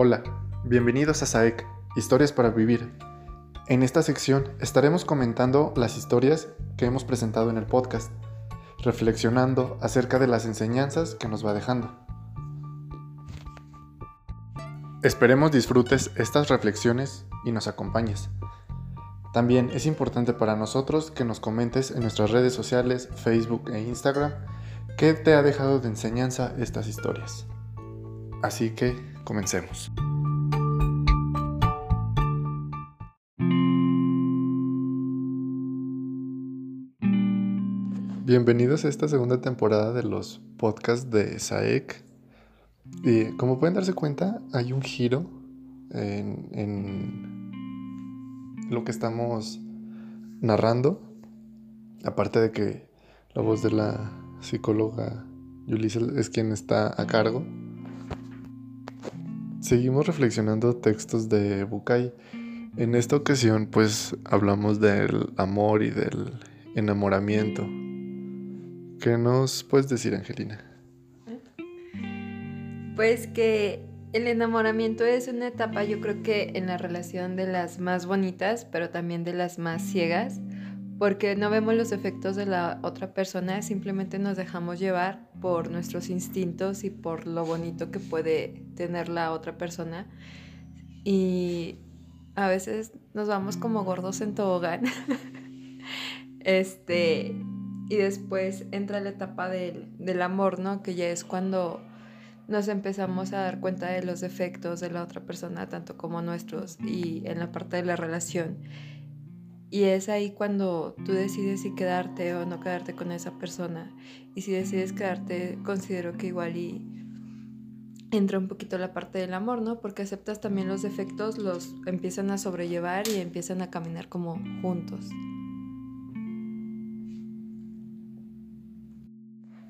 Hola, bienvenidos a SAEC, Historias para Vivir. En esta sección estaremos comentando las historias que hemos presentado en el podcast, reflexionando acerca de las enseñanzas que nos va dejando. Esperemos disfrutes estas reflexiones y nos acompañes. También es importante para nosotros que nos comentes en nuestras redes sociales, Facebook e Instagram, qué te ha dejado de enseñanza estas historias. Así que comencemos. Bienvenidos a esta segunda temporada de los podcasts de SAEC. Y como pueden darse cuenta, hay un giro en, en lo que estamos narrando. Aparte de que la voz de la psicóloga Yulisa es quien está a cargo. Seguimos reflexionando textos de Bukai. En esta ocasión pues hablamos del amor y del enamoramiento. ¿Qué nos puedes decir, Angelina? Pues que el enamoramiento es una etapa yo creo que en la relación de las más bonitas, pero también de las más ciegas, porque no vemos los efectos de la otra persona, simplemente nos dejamos llevar por nuestros instintos y por lo bonito que puede tener la otra persona. Y a veces nos vamos como gordos en tobogán. este, y después entra la etapa del, del amor, ¿no? Que ya es cuando nos empezamos a dar cuenta de los defectos de la otra persona, tanto como nuestros, y en la parte de la relación. Y es ahí cuando tú decides si quedarte o no quedarte con esa persona. Y si decides quedarte, considero que igual y entra un poquito la parte del amor, ¿no? Porque aceptas también los defectos, los empiezan a sobrellevar y empiezan a caminar como juntos.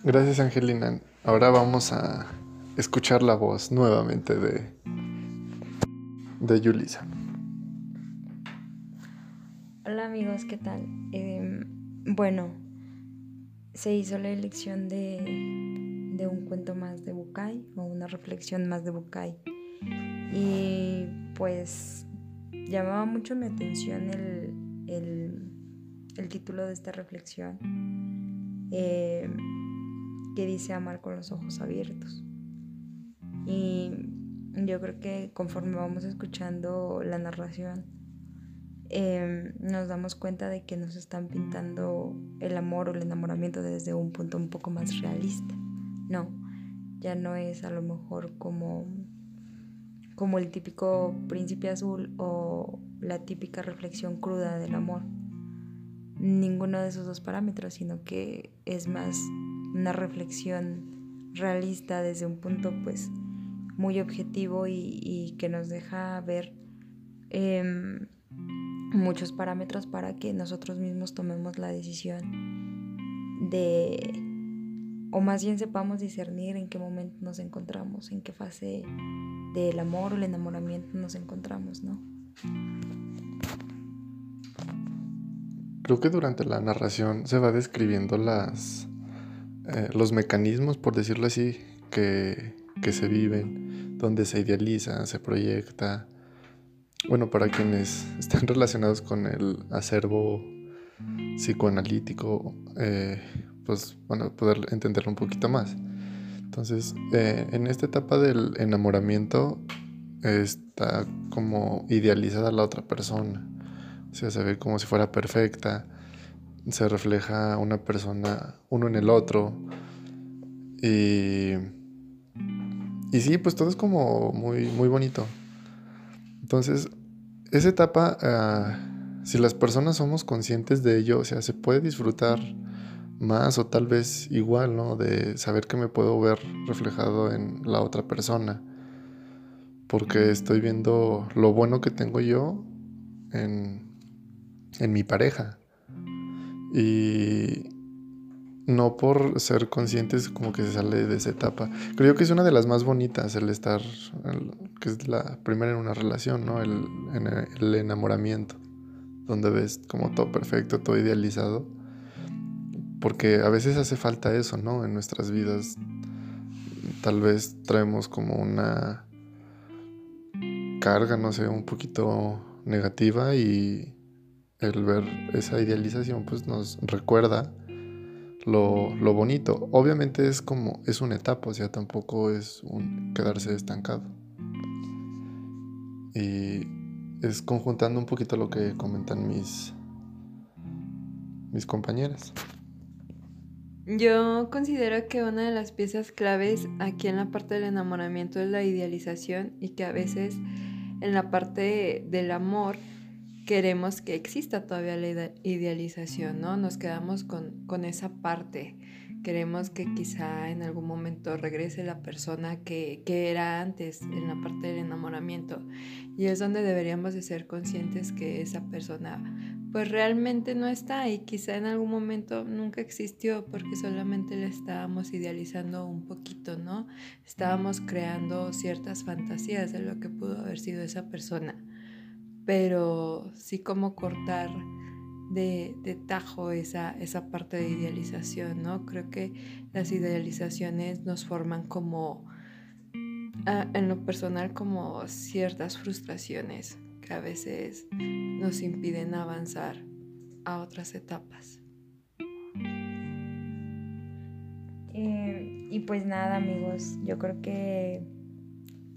Gracias Angelina. Ahora vamos a escuchar la voz nuevamente de, de Yulisa. Amigos, ¿qué tal? Em, bueno, se hizo la elección de, un cuento más de Bukai o una reflexión más de Bukai. Y pues llamaba mucho mi atención el, título de esta reflexión, eh, que dice amar con los ojos abiertos. Y yo creo que conforme vamos escuchando la narración, Em, nos damos cuenta de que nos están pintando el amor o el enamoramiento desde un punto un poco más realista. No, ya no es a lo mejor como, como el típico príncipe azul o la típica reflexión cruda del amor. Ninguno de esos dos parámetros, sino que es más una reflexión realista desde un punto pues muy objetivo y, que nos deja ver em, muchos parámetros para que nosotros mismos tomemos la decisión de, o más bien sepamos discernir en qué momento nos encontramos, en qué fase del amor o el enamoramiento nos encontramos, ¿no? Creo que durante la narración se va describiendo las, eh, los mecanismos, por decirlo así, que, que se viven, donde se idealiza, se proyecta, bueno, para quienes están relacionados con el acervo psicoanalítico, eh, pues van a poder entenderlo un poquito más. Entonces, eh, en esta etapa del enamoramiento está como idealizada la otra persona. O sea, se ve como si fuera perfecta. Se refleja una persona, uno en el otro. Y, y sí, pues todo es como muy, muy bonito. Entonces, esa etapa, ah, si las personas somos conscientes de ello, o sea, se puede disfrutar más o tal vez igual, ¿no? De saber que me puedo ver reflejado en la otra persona. Porque estoy viendo lo bueno que tengo yo en, en mi pareja. Y, no por ser conscientes como que se sale de esa etapa. Creo que es una de las más bonitas el estar, que es la primera en una relación, ¿no? El, el enamoramiento, donde ves como todo perfecto, todo idealizado. Porque a veces hace falta eso, ¿no? En nuestras vidas tal vez traemos como una carga, no sé, un poquito negativa y el ver esa idealización pues nos recuerda lo, lo, bonito. Obviamente es como, es una etapa, o sea, tampoco es un quedarse estancado. Y es conjuntando un poquito lo que comentan mis, mis compañeras. Yo considero que una de las piezas claves aquí en la parte del enamoramiento es la idealización y que a veces en la parte del amor queremos que exista todavía la idealización, ¿no? Nos quedamos con, con esa parte. Queremos que quizá en algún momento regrese la persona que, que, era antes en la parte del enamoramiento. Y es donde deberíamos de ser conscientes que esa persona pues realmente no está y quizá en algún momento nunca existió porque solamente le estábamos idealizando un poquito, ¿no? Estábamos creando ciertas fantasías de lo que pudo haber sido esa persona, pero sí como cortar de, tajo esa, esa parte de idealización, ¿no? Creo que las idealizaciones nos forman como, ah, en lo personal, como ciertas frustraciones que a veces nos impiden avanzar a otras etapas. Eh, y pues nada amigos, yo creo que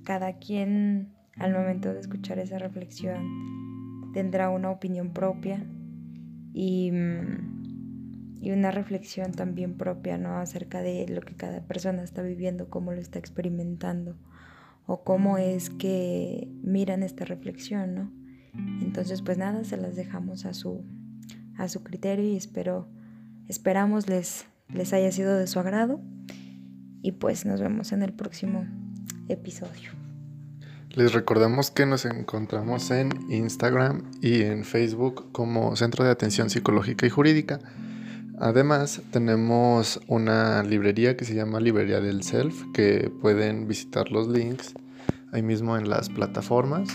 cada quien al momento de escuchar esa reflexión tendrá una opinión propia y, y, una reflexión también propia, ¿no? Acerca de lo que cada persona está viviendo, cómo lo está experimentando o cómo es que miran esta reflexión, ¿no? Entonces, pues nada, se las dejamos a su, a su criterio y espero, esperamos les, les haya sido de su agrado. Y pues nos vemos en el próximo episodio. Les recordamos que nos encontramos en Instagram y en Facebook como Centro de Atención Psicológica y Jurídica. Además, tenemos una librería que se llama Librería del Self, que pueden visitar los links ahí mismo en las plataformas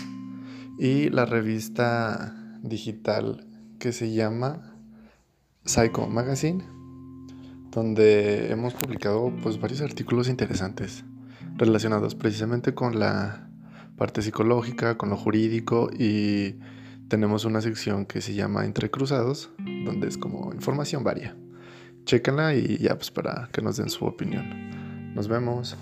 y la revista digital que se llama Psycho Magazine, donde hemos publicado pues varios artículos interesantes relacionados precisamente con la parte psicológica, con lo jurídico y tenemos una sección que se llama Entre Cruzados, donde es como información varia. Chéquenla y ya pues para que nos den su opinión. Nos vemos.